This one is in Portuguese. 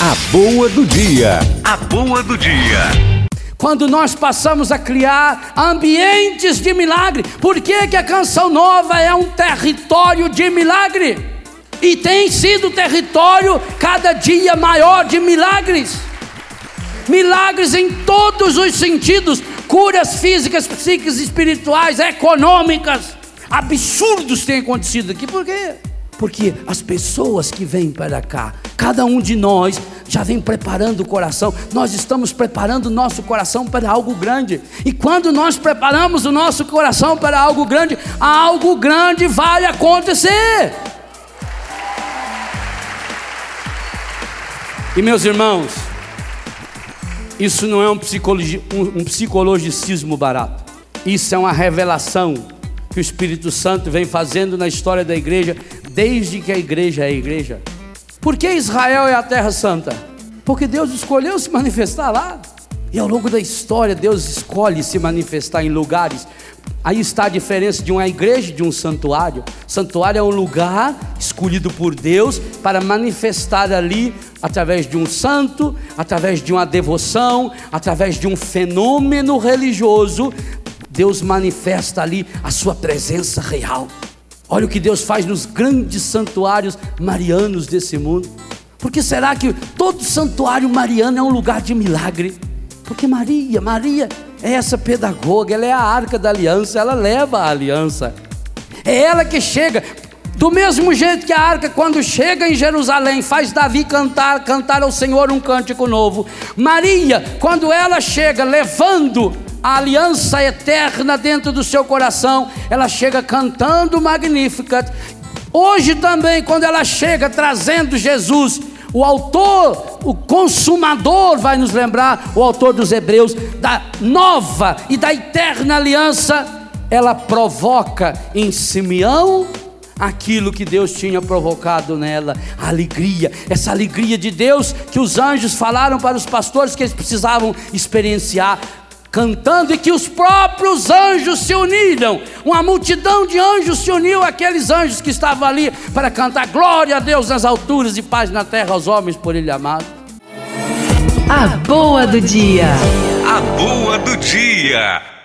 A boa do dia. A boa do dia. Quando nós passamos a criar ambientes de milagre, por que, que a canção nova é um território de milagre? E tem sido território cada dia maior de milagres. Milagres em todos os sentidos, curas físicas, psíquicas, espirituais, econômicas. Absurdos têm acontecido aqui, por quê? Porque as pessoas que vêm para cá, cada um de nós já vem preparando o coração, nós estamos preparando o nosso coração para algo grande. E quando nós preparamos o nosso coração para algo grande, algo grande vai acontecer. E meus irmãos, isso não é um, psicologi um, um psicologicismo barato, isso é uma revelação que o Espírito Santo vem fazendo na história da igreja desde que a igreja é a igreja. Por que Israel é a terra santa? Porque Deus escolheu se manifestar lá. E ao longo da história, Deus escolhe se manifestar em lugares. Aí está a diferença de uma igreja e de um santuário. Santuário é um lugar escolhido por Deus para manifestar ali, através de um santo, através de uma devoção, através de um fenômeno religioso. Deus manifesta ali a sua presença real. Olha o que Deus faz nos grandes santuários marianos desse mundo. Por que será que todo santuário mariano é um lugar de milagre? Porque Maria, Maria é essa pedagoga, ela é a arca da aliança, ela leva a aliança. É ela que chega, do mesmo jeito que a arca, quando chega em Jerusalém, faz Davi cantar, cantar ao Senhor um cântico novo. Maria, quando ela chega levando a aliança eterna dentro do seu coração, ela chega cantando Magnificat. Hoje também, quando ela chega trazendo Jesus, o autor, o consumador, vai nos lembrar, o autor dos Hebreus, da nova e da eterna aliança, ela provoca em Simeão aquilo que Deus tinha provocado nela, a alegria, essa alegria de Deus que os anjos falaram para os pastores que eles precisavam experienciar cantando e que os próprios anjos se uniram. Uma multidão de anjos se uniu àqueles anjos que estavam ali para cantar glória a Deus nas alturas e paz na terra aos homens por ele amado. A boa do dia. A boa do dia.